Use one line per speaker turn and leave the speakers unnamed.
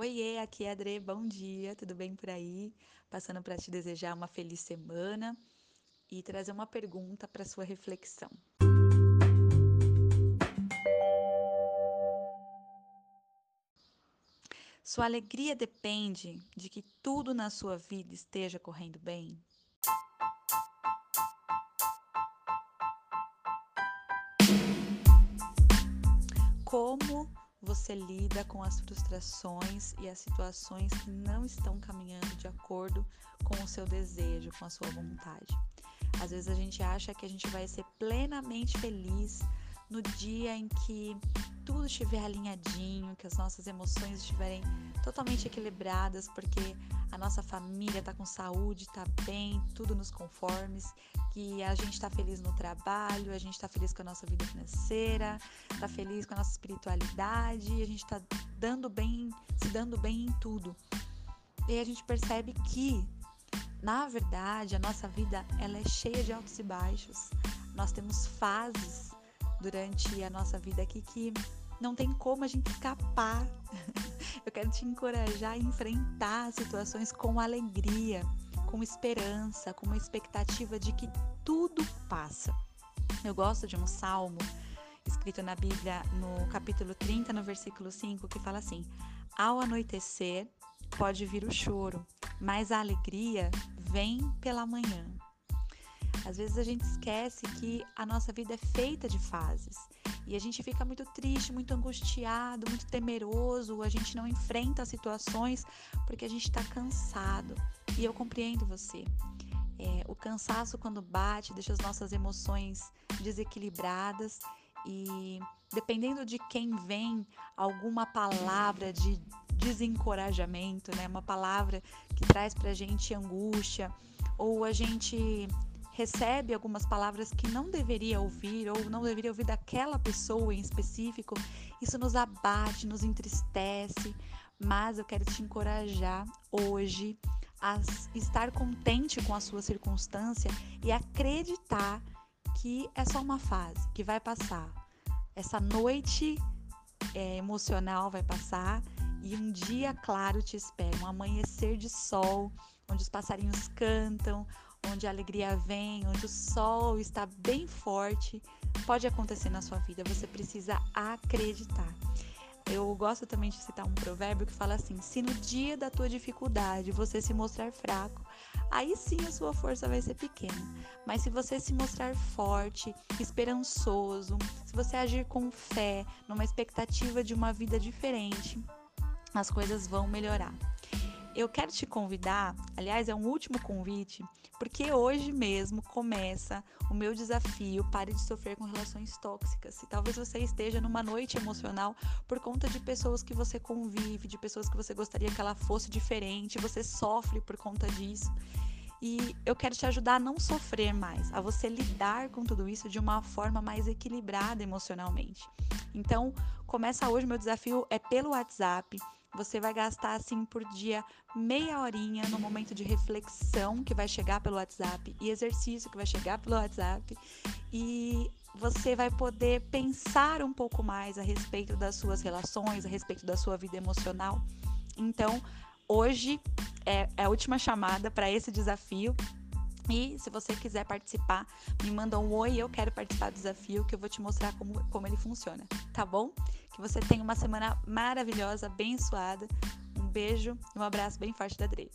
Oiê, aqui é a Adre, bom dia, tudo bem por aí? Passando para te desejar uma feliz semana e trazer uma pergunta para sua reflexão. Sua alegria depende de que tudo na sua vida esteja correndo bem? Como você lida com as frustrações e as situações que não estão caminhando de acordo com o seu desejo, com a sua vontade. Às vezes a gente acha que a gente vai ser plenamente feliz no dia em que tudo estiver alinhadinho, que as nossas emoções estiverem totalmente equilibradas, porque a nossa família está com saúde, está bem, tudo nos conformes, que a gente está feliz no trabalho, a gente está feliz com a nossa vida financeira, está feliz com a nossa espiritualidade, a gente está dando bem, se dando bem em tudo. E a gente percebe que, na verdade, a nossa vida ela é cheia de altos e baixos. Nós temos fases durante a nossa vida aqui que não tem como a gente escapar. Eu quero te encorajar a enfrentar situações com alegria, com esperança, com uma expectativa de que tudo passa. Eu gosto de um salmo escrito na Bíblia, no capítulo 30, no versículo 5, que fala assim: Ao anoitecer pode vir o choro, mas a alegria vem pela manhã. Às vezes a gente esquece que a nossa vida é feita de fases e a gente fica muito triste, muito angustiado, muito temeroso, a gente não enfrenta situações porque a gente está cansado. E eu compreendo você. É, o cansaço, quando bate, deixa as nossas emoções desequilibradas e dependendo de quem vem alguma palavra de desencorajamento, né? Uma palavra que traz pra gente angústia ou a gente recebe algumas palavras que não deveria ouvir ou não deveria ouvir daquela pessoa em específico, isso nos abate, nos entristece, mas eu quero te encorajar hoje a estar contente com a sua circunstância e acreditar que é só uma fase, que vai passar. Essa noite é, emocional vai passar e um dia claro te espera, um amanhecer de sol, onde os passarinhos cantam, onde a alegria vem, onde o sol está bem forte, pode acontecer na sua vida. Você precisa acreditar. Eu gosto também de citar um provérbio que fala assim: se no dia da tua dificuldade você se mostrar fraco, aí sim a sua força vai ser pequena. Mas se você se mostrar forte, esperançoso, se você agir com fé, numa expectativa de uma vida diferente, as coisas vão melhorar eu quero te convidar, aliás, é um último convite, porque hoje mesmo começa o meu desafio Pare de Sofrer com Relações Tóxicas. E talvez você esteja numa noite emocional por conta de pessoas que você convive, de pessoas que você gostaria que ela fosse diferente, você sofre por conta disso. E eu quero te ajudar a não sofrer mais, a você lidar com tudo isso de uma forma mais equilibrada emocionalmente. Então, começa hoje, meu desafio é pelo WhatsApp. Você vai gastar assim por dia meia horinha no momento de reflexão que vai chegar pelo WhatsApp e exercício que vai chegar pelo WhatsApp e você vai poder pensar um pouco mais a respeito das suas relações, a respeito da sua vida emocional. Então, hoje é, é a última chamada para esse desafio. E se você quiser participar, me manda um oi, eu quero participar do desafio, que eu vou te mostrar como, como ele funciona, tá bom? Que você tenha uma semana maravilhosa, abençoada. Um beijo e um abraço bem forte da Adri.